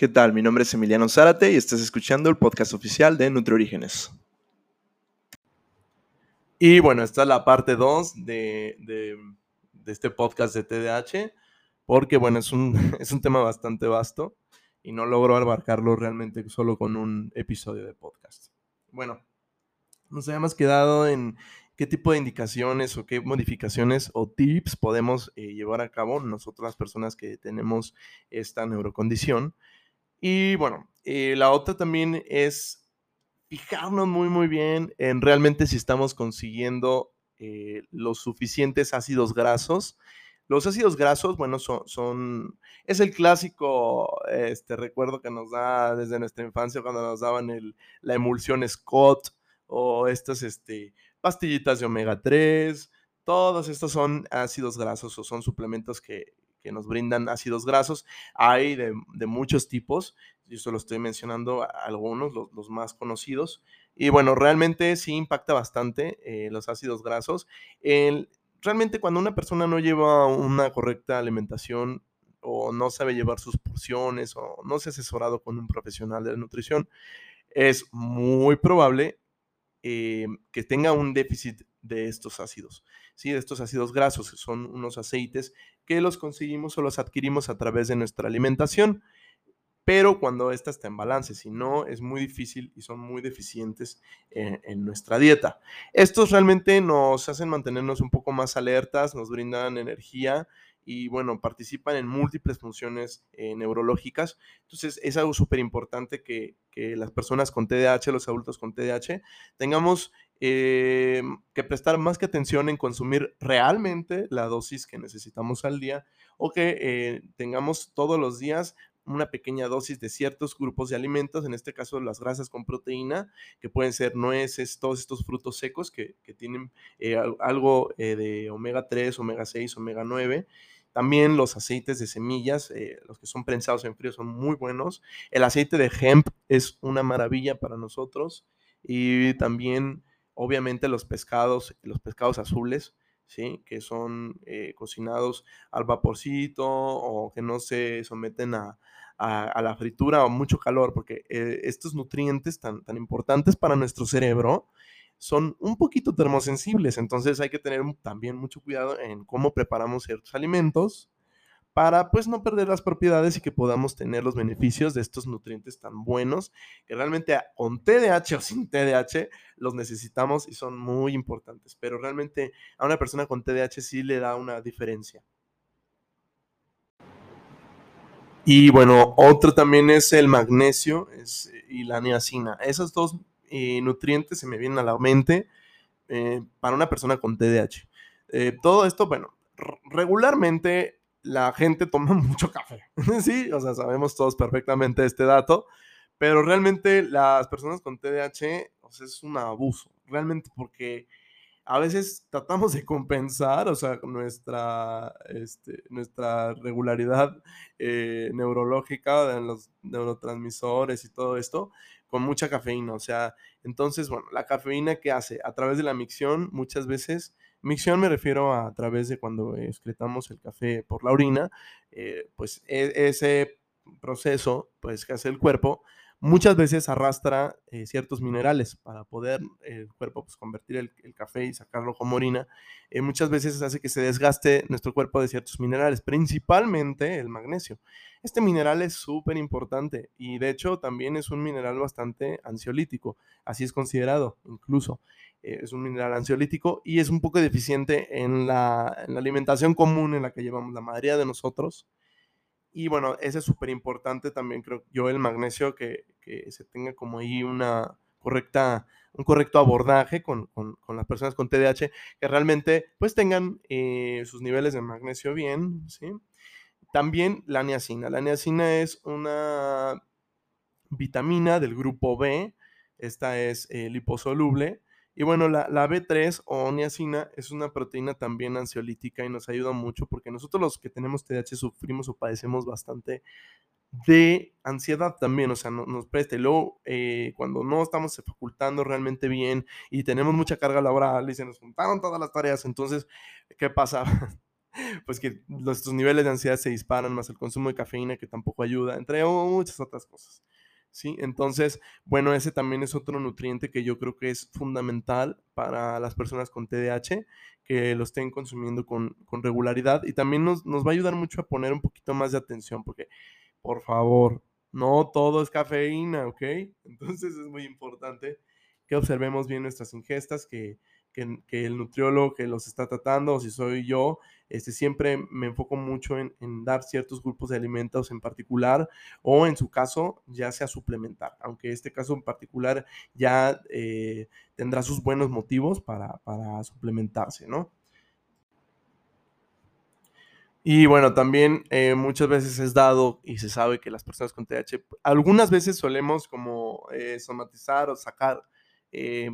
¿Qué tal? Mi nombre es Emiliano Zárate y estás escuchando el podcast oficial de NutriOrígenes. Y bueno, esta es la parte 2 de, de, este podcast de TDAH, porque bueno, es un, es un tema bastante vasto y no logro abarcarlo realmente solo con un episodio de podcast. Bueno, nos habíamos quedado en qué tipo de indicaciones o qué modificaciones o tips podemos eh, llevar a cabo nosotros las personas que tenemos esta neurocondición. Y bueno, eh, la otra también es fijarnos muy, muy bien en realmente si estamos consiguiendo eh, los suficientes ácidos grasos. Los ácidos grasos, bueno, son, son, es el clásico este, recuerdo que nos da desde nuestra infancia cuando nos daban el, la emulsión Scott o estas este, pastillitas de omega 3, todos estos son ácidos grasos o son suplementos que, nos brindan ácidos grasos. Hay de, muchos tipos, yo solo estoy mencionando algunos, los, más conocidos. Y bueno, realmente sí impacta bastante eh, los ácidos grasos. realmente cuando una persona no lleva una correcta alimentación o no sabe llevar sus porciones o no se ha asesorado con un profesional de la nutrición, es muy probable eh, que tenga un déficit de estos ácidos, ¿sí? estos ácidos grasos, son unos aceites que los conseguimos o los adquirimos a través de nuestra alimentación, pero cuando esta está en balance, si no, es muy difícil y son muy deficientes en, en nuestra dieta. Estos realmente nos hacen mantenernos un poco más alertas, nos brindan energía, y bueno, participan en múltiples funciones eh, neurológicas. Entonces es algo súper importante que, las personas con TDAH, los adultos con TDAH, tengamos eh, que prestar más que atención en consumir realmente la dosis que necesitamos al día o que eh, tengamos todos los días una pequeña dosis de ciertos grupos de alimentos, en este caso las grasas con proteína, que pueden ser nueces, todos estos frutos secos que, tienen algo de omega 3, omega 6, omega 9, también los aceites de semillas, eh, los que son prensados en frío, son muy buenos. El aceite de hemp es una maravilla para nosotros. Y también, obviamente, los pescados, los pescados azules, ¿sí? que son eh, cocinados al vaporcito o que no se someten a, la fritura o mucho calor, porque eh, estos nutrientes tan, tan importantes para nuestro cerebro son un poquito termosensibles, entonces hay que tener también mucho cuidado en cómo preparamos ciertos alimentos para pues no perder las propiedades y que podamos tener los beneficios de estos nutrientes tan buenos que realmente con TDAH o sin TDAH los necesitamos y son muy importantes, pero realmente a una persona con TDAH sí le da una diferencia. Y bueno, otro también es el magnesio y la niacina. Esas dos eh, nutrientes se me vienen a la mente eh, para una persona con TDAH. Eh, todo esto, bueno, regularmente la gente toma mucho café, ¿sí? O sea, sabemos todos perfectamente este dato, pero realmente las personas con TDAH, sea, es un abuso, realmente porque a veces tratamos de compensar, o sea, nuestra, este, nuestra regularidad neurológica en los neurotransmisores y todo esto, con mucha cafeína. O sea, entonces, bueno, la cafeína que hace a través de la micción, muchas veces, micción me refiero a, través de cuando excretamos el café por la orina, eh, pues e, ese proceso, pues que hace el cuerpo, muchas veces arrastra eh, ciertos minerales para poder el cuerpo pues, convertir el, café y sacarlo como orina. Eh, muchas veces hace que se desgaste nuestro cuerpo de ciertos minerales, principalmente el magnesio. Este mineral es súper importante y de hecho también es un mineral bastante ansiolítico, así es considerado incluso. Eh, es un mineral ansiolítico y es un poco deficiente en la, en la alimentación común en la que llevamos la mayoría de nosotros. Y bueno, ese es súper importante también, creo yo, el magnesio, que, se tenga como ahí una correcta, un correcto abordaje con, las personas con TDAH, que realmente pues tengan eh, sus niveles de magnesio bien, ¿sí? También la niacina. La niacina es una vitamina del grupo B, esta es eh, liposoluble, y bueno, la, B3 o niacina es una proteína también ansiolítica y nos ayuda mucho porque nosotros los que tenemos TDAH sufrimos o padecemos bastante de ansiedad también, o sea, nos presta. Y luego, eh, cuando no estamos facultando realmente bien y tenemos mucha carga laboral y se nos juntaron todas las tareas, entonces, ¿qué pasa? pues que nuestros niveles de ansiedad se disparan, más el consumo de cafeína que tampoco ayuda, entre muchas otras cosas. ¿Sí? Entonces, bueno, ese también es otro nutriente que yo creo que es fundamental para las personas con TDAH, que lo estén consumiendo con, regularidad y también nos, nos, va a ayudar mucho a poner un poquito más de atención, porque, por favor, no todo es cafeína, ¿ok? Entonces es muy importante que observemos bien nuestras ingestas, que que, el nutriólogo que los está tratando, o si soy yo, este, siempre me enfoco mucho en, dar ciertos grupos de alimentos en particular, o en su caso, ya sea suplementar, aunque este caso en particular ya eh, tendrá sus buenos motivos para, suplementarse, ¿no? Y bueno, también eh, muchas veces es dado y se sabe que las personas con TH, algunas veces solemos como eh, somatizar o sacar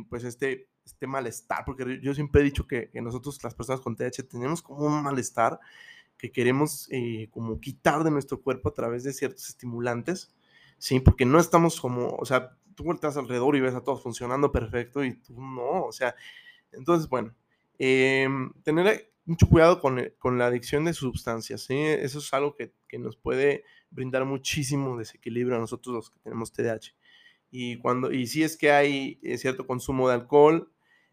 pues este este malestar, porque yo siempre he dicho que, nosotros las personas con TH tenemos como un malestar que queremos eh, como quitar de nuestro cuerpo a través de ciertos estimulantes, ¿sí? Porque no estamos como, o sea, tú volteas alrededor y ves a todos funcionando perfecto y tú no, o sea, entonces, bueno, em, tener mucho cuidado con, con, la adicción de sustancias, ¿sí? Eso es algo que, que nos puede brindar muchísimo desequilibrio a nosotros los que tenemos TDAH. Y, cuando, y si es que hay eh, cierto consumo de alcohol,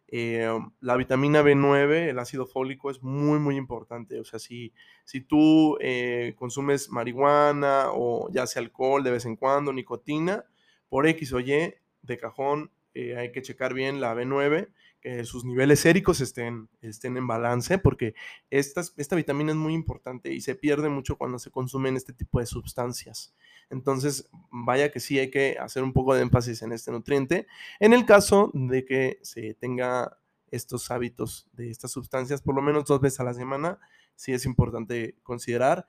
eh, la vitamina B9, el ácido fólico es muy, muy importante. O sea, si, si tú eh, consumes marihuana o ya sea alcohol de vez en cuando, nicotina, por X o Y, de cajón eh, hay que checar bien la B9, que sus niveles séricos estén, estén en balance, porque esta, esta vitamina es muy importante y se pierde mucho cuando se consumen este tipo de sustancias. Entonces, vaya que sí hay que hacer un poco de énfasis en este nutriente. En el caso de que se tenga estos hábitos de estas sustancias, por lo menos dos veces a la semana, sí es importante considerar.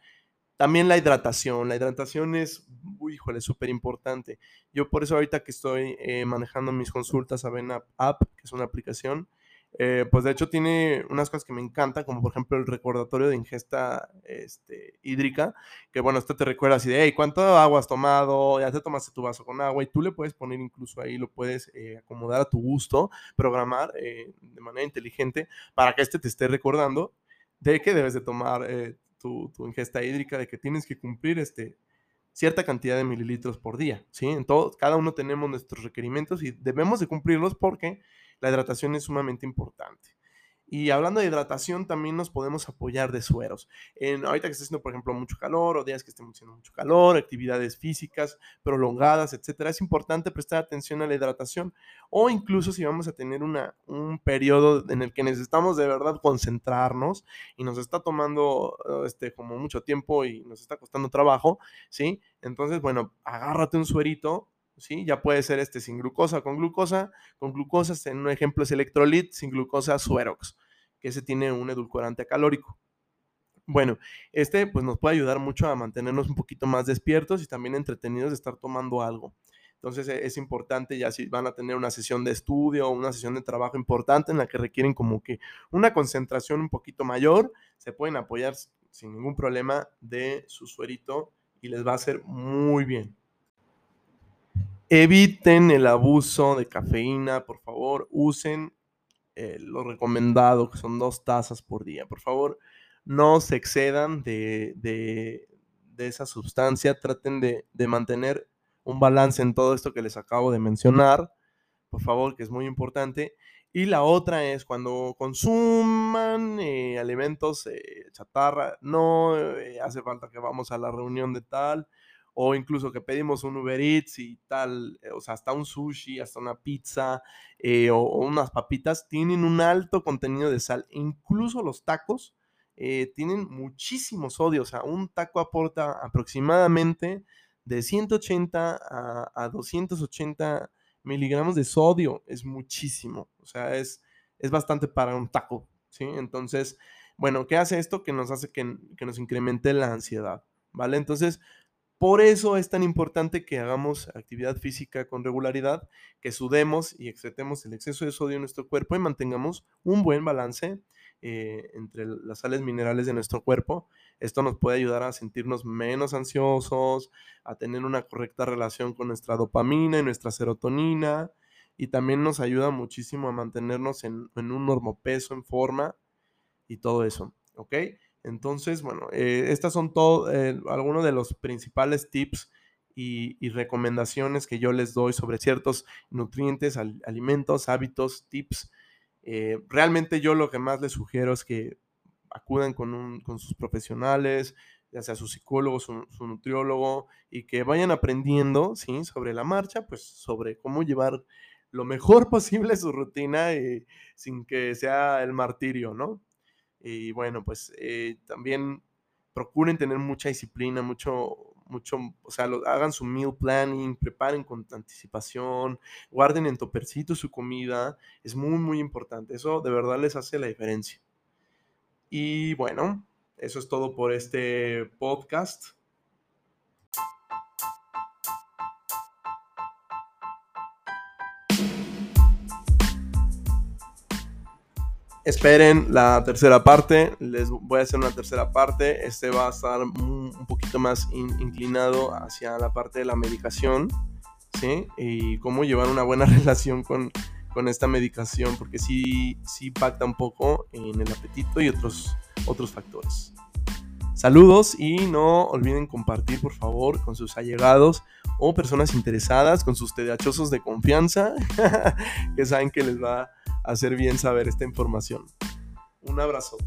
También la hidratación. La hidratación es, uy, híjole, súper importante. Yo por eso ahorita que estoy eh, manejando mis consultas a Venap App, que es una aplicación, eh, pues de hecho tiene unas cosas que me encantan, como por ejemplo el recordatorio de ingesta este, hídrica, que bueno, esto te recuerda así de, hey, ¿cuánto agua has tomado? Ya te tomaste tu vaso con agua y tú le puedes poner incluso ahí, lo puedes eh, acomodar a tu gusto, programar de manera inteligente para que este te esté recordando de que debes de tomar tu, ingesta hídrica, de que tienes que cumplir este, cierta cantidad de mililitros por día, ¿sí? En todo, cada uno tenemos nuestros requerimientos y debemos de cumplirlos porque la hidratación es sumamente importante. Y hablando de hidratación, también nos podemos apoyar de sueros. En, ahorita que está haciendo, por ejemplo, mucho calor o días que estemos haciendo mucho calor, actividades físicas prolongadas, etcétera, es importante prestar atención a la hidratación. O incluso si vamos a tener una, un periodo en el que necesitamos de verdad concentrarnos y nos está tomando este, como mucho tiempo y nos está costando trabajo, ¿sí? Entonces, bueno, agárrate un suerito ¿sí? Ya puede ser este sin glucosa, con glucosa, con glucosa, en un ejemplo es electrolit, sin glucosa, suerox, que ese tiene un edulcorante calórico. Bueno, este pues nos puede ayudar mucho a mantenernos un poquito más despiertos y también entretenidos de estar tomando algo. Entonces e, es importante ya si van a tener una sesión de estudio o una sesión de trabajo importante en la que requieren como que una concentración un poquito mayor, se pueden apoyar sin ningún problema de su suerito y les va a hacer muy bien. Eviten el abuso de cafeína, por favor, usen eh, lo recomendado, que son dos tazas por día. Por favor, no se excedan de, de, esa sustancia, traten de, mantener un balance en todo esto que les acabo de mencionar, por favor, que es muy importante. Y la otra es cuando consuman eh, alimentos eh, chatarra, no hace falta que vamos a la reunión de tal, o incluso que pedimos un Uber Eats y tal, eh, o sea, hasta un sushi, hasta una pizza eh, o, unas papitas, tienen un alto contenido de sal. Incluso los tacos eh, tienen muchísimo sodio, o sea, un taco aporta aproximadamente de 180 a, a 280 miligramos de sodio, es muchísimo, o sea, es, es bastante para un taco, ¿sí? Entonces, bueno, ¿qué hace esto? Que nos hace que, que nos incremente la ansiedad, ¿vale? Entonces, por eso es tan importante que hagamos actividad física con regularidad, que sudemos y excretemos el exceso de sodio en nuestro cuerpo y mantengamos un buen balance eh, entre las sales minerales de nuestro cuerpo. Esto nos puede ayudar a sentirnos menos ansiosos, a tener una correcta relación con nuestra dopamina y nuestra serotonina y también nos ayuda muchísimo a mantenernos en, en un normopeso, en forma y todo eso, ¿ok? Entonces, bueno, eh, estas son todo, eh, algunos de los principales tips y, recomendaciones que yo les doy sobre ciertos nutrientes, alimentos, hábitos, tips. Eh, realmente yo lo que más les sugiero es que acudan con, sus profesionales, ya sea su psicólogo, su, nutriólogo, y que vayan aprendiendo, ¿sí? Sobre la marcha, pues sobre cómo llevar lo mejor posible su rutina y, sin que sea el martirio, ¿no? Y bueno, pues eh, también procuren tener mucha disciplina, mucho, mucho, o sea, hagan su meal planning, preparen con anticipación, guarden en topercito su comida, es muy, muy importante, eso de verdad les hace la diferencia. Y bueno, eso es todo por este podcast. Esperen la tercera parte, les voy a hacer una tercera parte, este va a estar un, poquito más inclinado hacia la parte de la medicación, ¿sí? Y cómo llevar una buena relación con, con esta medicación, porque sí, sí impacta un poco en el apetito y otros, otros factores. Saludos y no olviden compartir por favor con sus allegados o personas interesadas, con sus tedachosos de confianza, que saben que les va hacer bien saber esta información. Un abrazote.